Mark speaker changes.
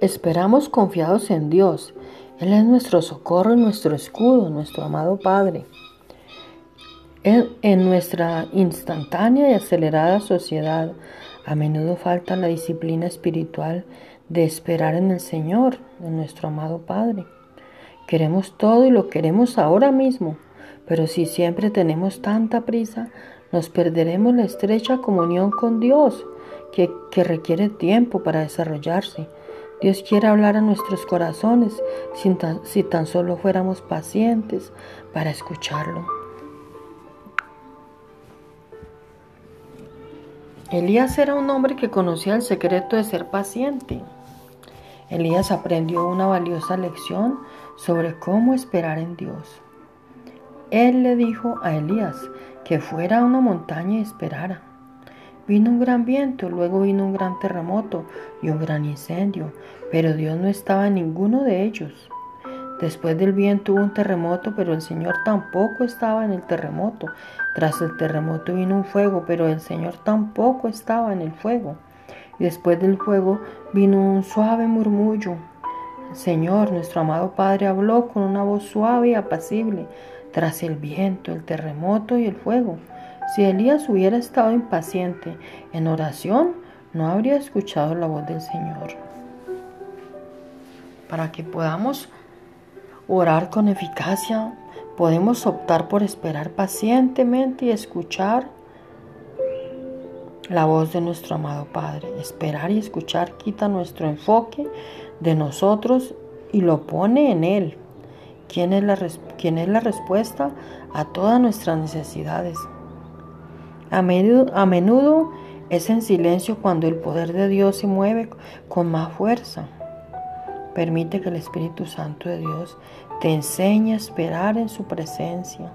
Speaker 1: Esperamos confiados en Dios. Él es nuestro socorro y nuestro escudo, nuestro amado Padre. En, nuestra instantánea y acelerada sociedad, a menudo falta la disciplina espiritual de esperar en el Señor, en nuestro amado Padre. Queremos todo y lo queremos ahora mismo, pero si siempre tenemos tanta prisa, nos perderemos la estrecha comunión con Dios que, requiere tiempo para desarrollarse. Dios quiere hablar a nuestros corazones si tan solo fuéramos pacientes para escucharlo. Elías era un hombre que conocía el secreto de ser paciente. Elías aprendió una valiosa lección sobre cómo esperar en Dios. Él le dijo a Elías que fuera a una montaña y esperara. Vino un gran viento, luego vino un gran terremoto y un gran incendio, pero Dios no estaba en ninguno de ellos. Después del viento hubo un terremoto, pero el Señor tampoco estaba en el terremoto. Tras el terremoto vino un fuego, pero el Señor tampoco estaba en el fuego. Y después del fuego vino un suave murmullo. El Señor, nuestro amado Padre, habló con una voz suave y apacible tras el viento, el terremoto y el fuego. Si Elías hubiera estado impaciente en oración, no habría escuchado la voz del Señor. Para que podamos orar con eficacia, podemos optar por esperar pacientemente y escuchar la voz de nuestro amado Padre. Esperar y escuchar quita nuestro enfoque de nosotros y lo pone en Él, quien es la, es la respuesta a todas nuestras necesidades. A menudo, es en silencio cuando el poder de Dios se mueve con más fuerza. Permite que el Espíritu Santo de Dios te enseñe a esperar en su presencia.